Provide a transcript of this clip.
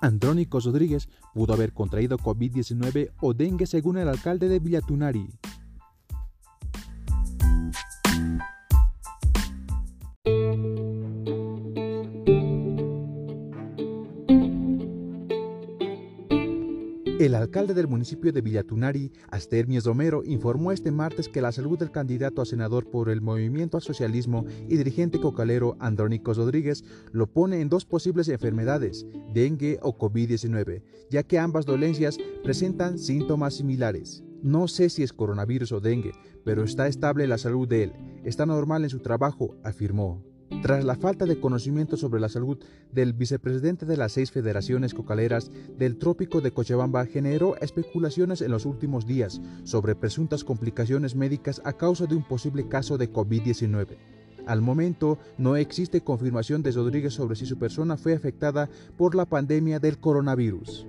Andrónico Rodríguez pudo haber contraído COVID-19 o dengue según el alcalde de Villatunari. El alcalde del municipio de Villatunari, Astermies Romero, informó este martes que la salud del candidato a senador por el Movimiento al Socialismo y dirigente cocalero Andrónico Rodríguez lo pone en dos posibles enfermedades, dengue o COVID-19, ya que ambas dolencias presentan síntomas similares. No sé si es coronavirus o dengue, pero está estable la salud de él, está normal en su trabajo, afirmó. Tras la falta de conocimiento sobre la salud del vicepresidente de las seis federaciones cocaleras del trópico de Cochabamba generó especulaciones en los últimos días sobre presuntas complicaciones médicas a causa de un posible caso de COVID-19. Al momento, no existe confirmación de Rodríguez sobre si su persona fue afectada por la pandemia del coronavirus.